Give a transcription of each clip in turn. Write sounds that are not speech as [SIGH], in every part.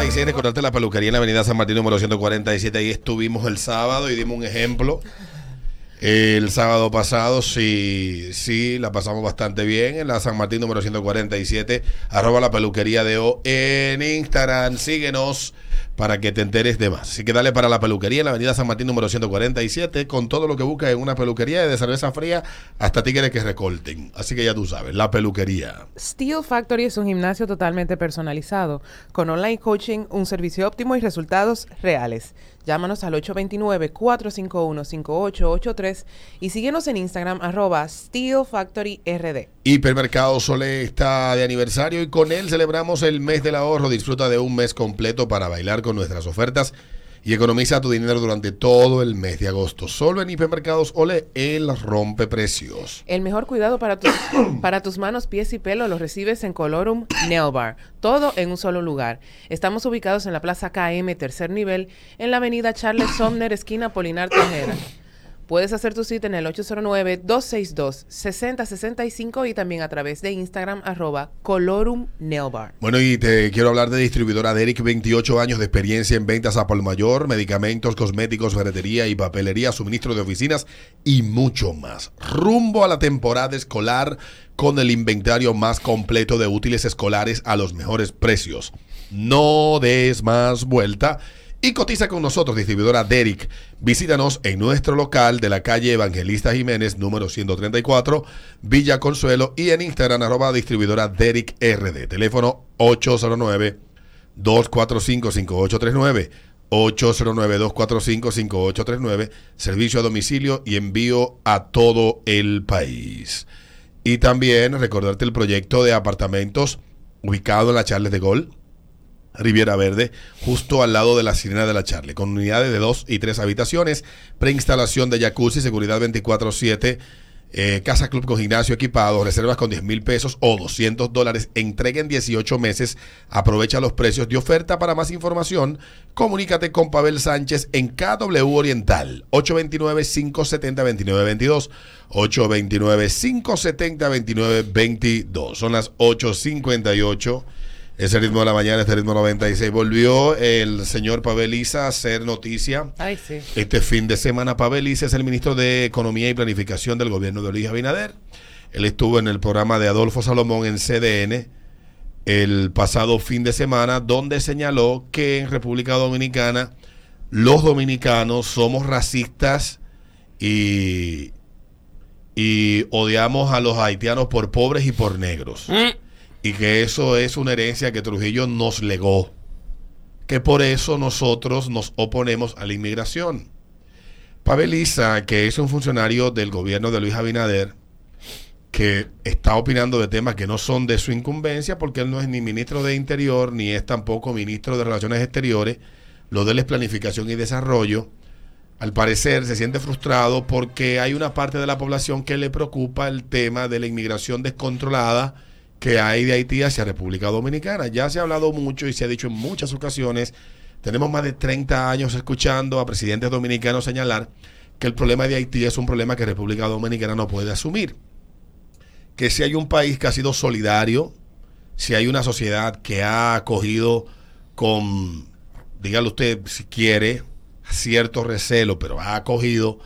146, recordarte la peluquería en la avenida San Martín número 147. Ahí estuvimos el sábado y dimos un ejemplo. El sábado pasado sí, sí, la pasamos bastante bien en la San Martín número 147, arroba la peluquería de O en Instagram. Síguenos para que te enteres de más. Así que dale para la peluquería en la avenida San Martín número 147 con todo lo que buscas en una peluquería de cerveza fría hasta tigres que recorten. Así que ya tú sabes, la peluquería. Steel Factory es un gimnasio totalmente personalizado, con online coaching, un servicio óptimo y resultados reales. Llámanos al 829-451-5883 y síguenos en Instagram arroba Steel Factory RD. Hipermercado Sole está de aniversario y con él celebramos el mes del ahorro. Disfruta de un mes completo para bailar con nuestras ofertas y economiza tu dinero durante todo el mes de agosto. Solo en Hipermercados Ole, el rompe precios. El mejor cuidado para tus, [COUGHS] para tus manos, pies y pelo lo recibes en Colorum Nail Bar. Todo en un solo lugar. Estamos ubicados en la Plaza KM, tercer nivel, en la avenida Charles Somner, esquina Polinar Tejera. Puedes hacer tu cita en el 809-262-6065 y también a través de Instagram arroba Colorum. Bueno, y te quiero hablar de distribuidora Derek, 28 años de experiencia en ventas a por mayor, medicamentos, cosméticos, ferretería y papelería, suministro de oficinas y mucho más. Rumbo a la temporada escolar con el inventario más completo de útiles escolares a los mejores precios. No des más vuelta y cotiza con nosotros, distribuidora Derek. Visítanos en nuestro local de la calle Evangelista Jiménez, número 134, Villa Consuelo, y en Instagram, arroba distribuidora Derek RD. Teléfono 809-245-5839. 809-245-5839. Servicio a domicilio y envío a todo el país. Y también recordarte el proyecto de apartamentos ubicado en la Charles de Gol Riviera Verde, justo al lado de la Sirena de la Charle, con unidades de dos y tres habitaciones, preinstalación de jacuzzi, seguridad 24-7, eh, casa club con gimnasio equipado, reservas con 10 mil pesos o 200 dólares, entrega en 18 meses, aprovecha los precios de oferta. Para más información, comunícate con Pavel Sánchez en KW Oriental, 829-570-2922, 829-570-2922. Son las 8.58. Ese ritmo de la mañana, este ritmo 96. Volvió el señor Paveliza a hacer noticia. Ay, sí. Este fin de semana, Paveliza es el ministro de Economía y Planificación del gobierno de Luis Abinader. Él estuvo en el programa de Adolfo Salomón en CDN el pasado fin de semana, donde señaló que en República Dominicana los dominicanos somos racistas y, y odiamos a los haitianos por pobres y por negros y que eso es una herencia que Trujillo nos legó, que por eso nosotros nos oponemos a la inmigración. Paveliza, que es un funcionario del gobierno de Luis Abinader, que está opinando de temas que no son de su incumbencia, porque él no es ni ministro de Interior, ni es tampoco ministro de Relaciones Exteriores, lo de él es planificación y desarrollo. Al parecer se siente frustrado porque hay una parte de la población que le preocupa el tema de la inmigración descontrolada, que hay de Haití hacia República Dominicana. Ya se ha hablado mucho y se ha dicho en muchas ocasiones, tenemos más de 30 años escuchando a presidentes dominicanos señalar que el problema de Haití es un problema que República Dominicana no puede asumir. Que si hay un país que ha sido solidario, si hay una sociedad que ha acogido con, dígalo usted si quiere, cierto recelo, pero ha acogido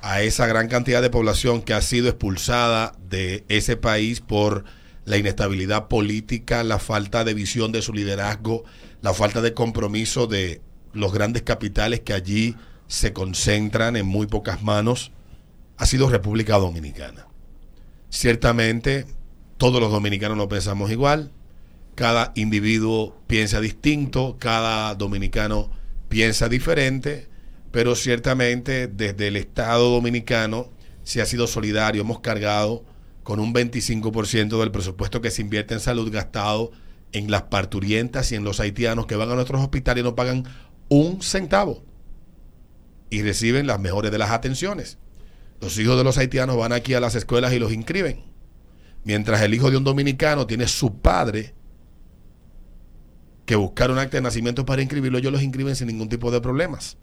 a esa gran cantidad de población que ha sido expulsada de ese país por la inestabilidad política, la falta de visión de su liderazgo, la falta de compromiso de los grandes capitales que allí se concentran en muy pocas manos, ha sido República Dominicana. Ciertamente, todos los dominicanos no pensamos igual, cada individuo piensa distinto, cada dominicano piensa diferente, pero ciertamente desde el Estado dominicano se ha sido solidario, hemos cargado con un 25% del presupuesto que se invierte en salud gastado en las parturientas y en los haitianos que van a nuestros hospitales y no pagan un centavo y reciben las mejores de las atenciones. Los hijos de los haitianos van aquí a las escuelas y los inscriben. Mientras el hijo de un dominicano tiene su padre que buscar un acta de nacimiento para inscribirlo, ellos los inscriben sin ningún tipo de problemas.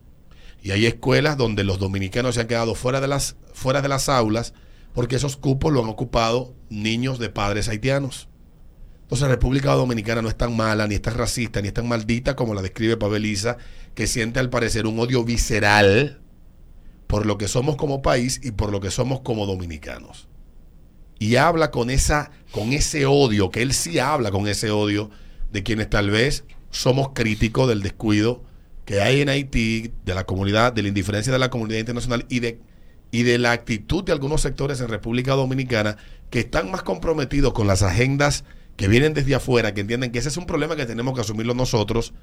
Y hay escuelas donde los dominicanos se han quedado fuera de las, fuera de las aulas porque esos cupos lo han ocupado niños de padres haitianos. Entonces República Dominicana no es tan mala, ni es tan racista, ni es tan maldita como la describe Pabeliza, que siente al parecer un odio visceral por lo que somos como país y por lo que somos como dominicanos. Y habla con esa, con ese odio, que él sí habla con ese odio de quienes tal vez somos críticos del descuido que hay en Haití, de la comunidad, de la indiferencia de la comunidad internacional y de, y de la actitud de algunos sectores en República Dominicana que están más comprometidos con las agendas que vienen desde afuera, que entienden que ese es un problema que tenemos que asumirlo nosotros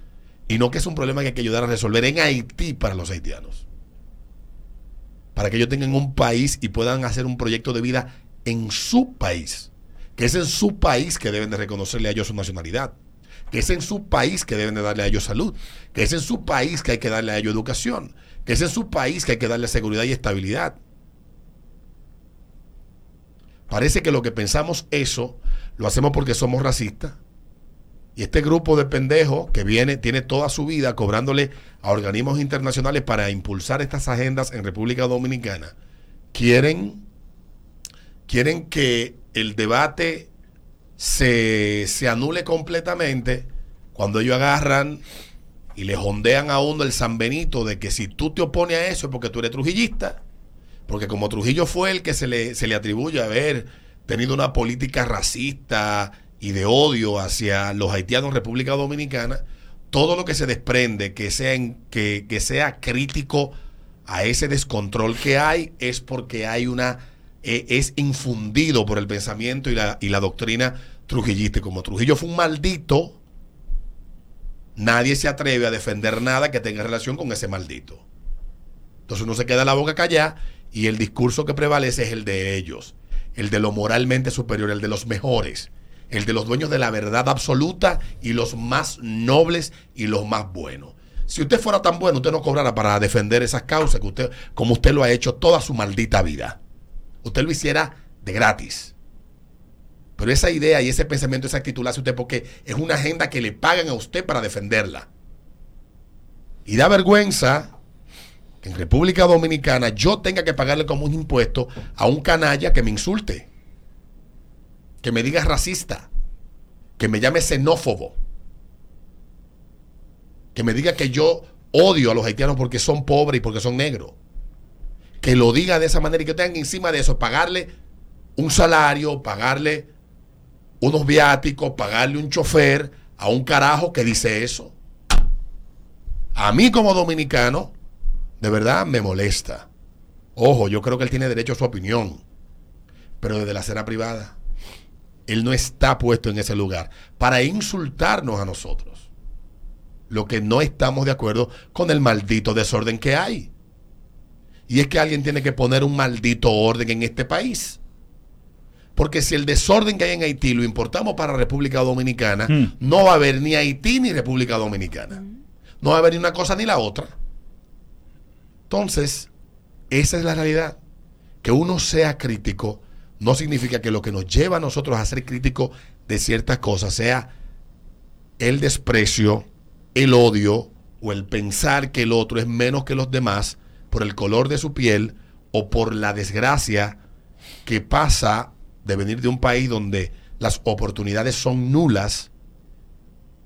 y no que es un problema que hay que ayudar a resolver en Haití para los haitianos. Para que ellos tengan un país y puedan hacer un proyecto de vida en su país. Que es en su país que deben de reconocerle a ellos su nacionalidad. Que es en su país que deben de darle a ellos salud. Que es en su país que hay que darle a ellos educación. Que es en su país que hay que darle seguridad y estabilidad. Parece que lo que pensamos eso lo hacemos porque somos racistas. Y este grupo de pendejos que viene, tiene toda su vida cobrándole a organismos internacionales para impulsar estas agendas en República Dominicana, quieren, quieren que el debate se, se anule completamente cuando ellos agarran y le jondean a uno el San Benito de que si tú te opones a eso es porque tú eres trujillista, porque como Trujillo fue el que se le, se le atribuye haber tenido una política racista y de odio hacia los haitianos en República Dominicana, todo lo que se desprende que sea, que, que sea crítico a ese descontrol que hay es porque hay una e, es infundido por el pensamiento y la, y la doctrina trujillista. Como Trujillo fue un maldito, nadie se atreve a defender nada que tenga relación con ese maldito. Entonces uno se queda la boca callada y el discurso que prevalece es el de ellos el de lo moralmente superior, el de los mejores, el de los dueños de la verdad absoluta y los más nobles y los más buenos. Si usted fuera tan bueno, usted no cobrara para defender esas causas que usted, como usted lo ha hecho toda su maldita vida. Usted lo hiciera de gratis. Pero esa idea y ese pensamiento, esa actitud la usted porque es una agenda que le pagan a usted para defenderla. Y da vergüenza en República Dominicana yo tenga que pagarle como un impuesto a un canalla que me insulte, que me diga racista, que me llame xenófobo, que me diga que yo odio a los haitianos porque son pobres y porque son negros. Que lo diga de esa manera y que tengan encima de eso pagarle un salario, pagarle unos viáticos, pagarle un chofer a un carajo que dice eso. A mí como dominicano, de verdad me molesta. Ojo, yo creo que él tiene derecho a su opinión, pero desde la escena privada. Él no está puesto en ese lugar para insultarnos a nosotros. Lo que no estamos de acuerdo con el maldito desorden que hay. Y es que alguien tiene que poner un maldito orden en este país. Porque si el desorden que hay en Haití lo importamos para República Dominicana, hmm. no va a haber ni Haití ni República Dominicana. No va a haber ni una cosa ni la otra. Entonces, esa es la realidad. Que uno sea crítico no significa que lo que nos lleva a nosotros a ser críticos de ciertas cosas sea el desprecio, el odio o el pensar que el otro es menos que los demás por el color de su piel o por la desgracia que pasa de venir de un país donde las oportunidades son nulas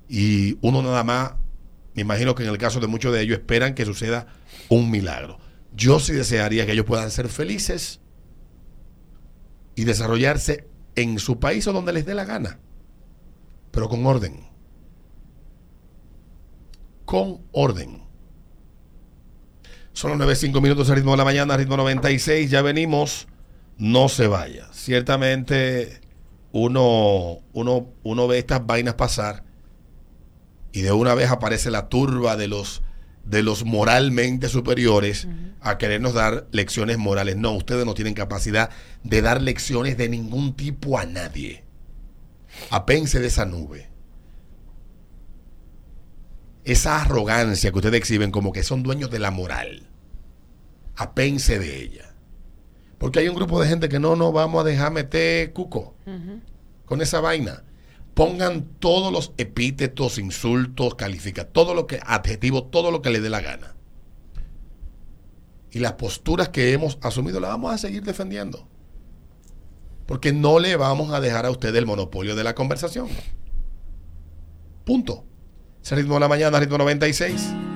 y uno nada más, me imagino que en el caso de muchos de ellos esperan que suceda un milagro. Yo sí desearía que ellos puedan ser felices y desarrollarse en su país o donde les dé la gana, pero con orden. Con orden. Son los 9.5 minutos al ritmo de la mañana, ritmo 96, ya venimos, no se vaya. Ciertamente uno, uno, uno ve estas vainas pasar y de una vez aparece la turba de los de los moralmente superiores a querernos dar lecciones morales. No, ustedes no tienen capacidad de dar lecciones de ningún tipo a nadie. Apense de esa nube. Esa arrogancia que ustedes exhiben como que son dueños de la moral. Apense de ella. Porque hay un grupo de gente que no nos vamos a dejar meter cuco con esa vaina pongan todos los epítetos, insultos, califica, todo lo que, adjetivo, todo lo que le dé la gana. Y las posturas que hemos asumido las vamos a seguir defendiendo. porque no le vamos a dejar a usted el monopolio de la conversación. Punto. Ese ritmo de la mañana, ritmo 96.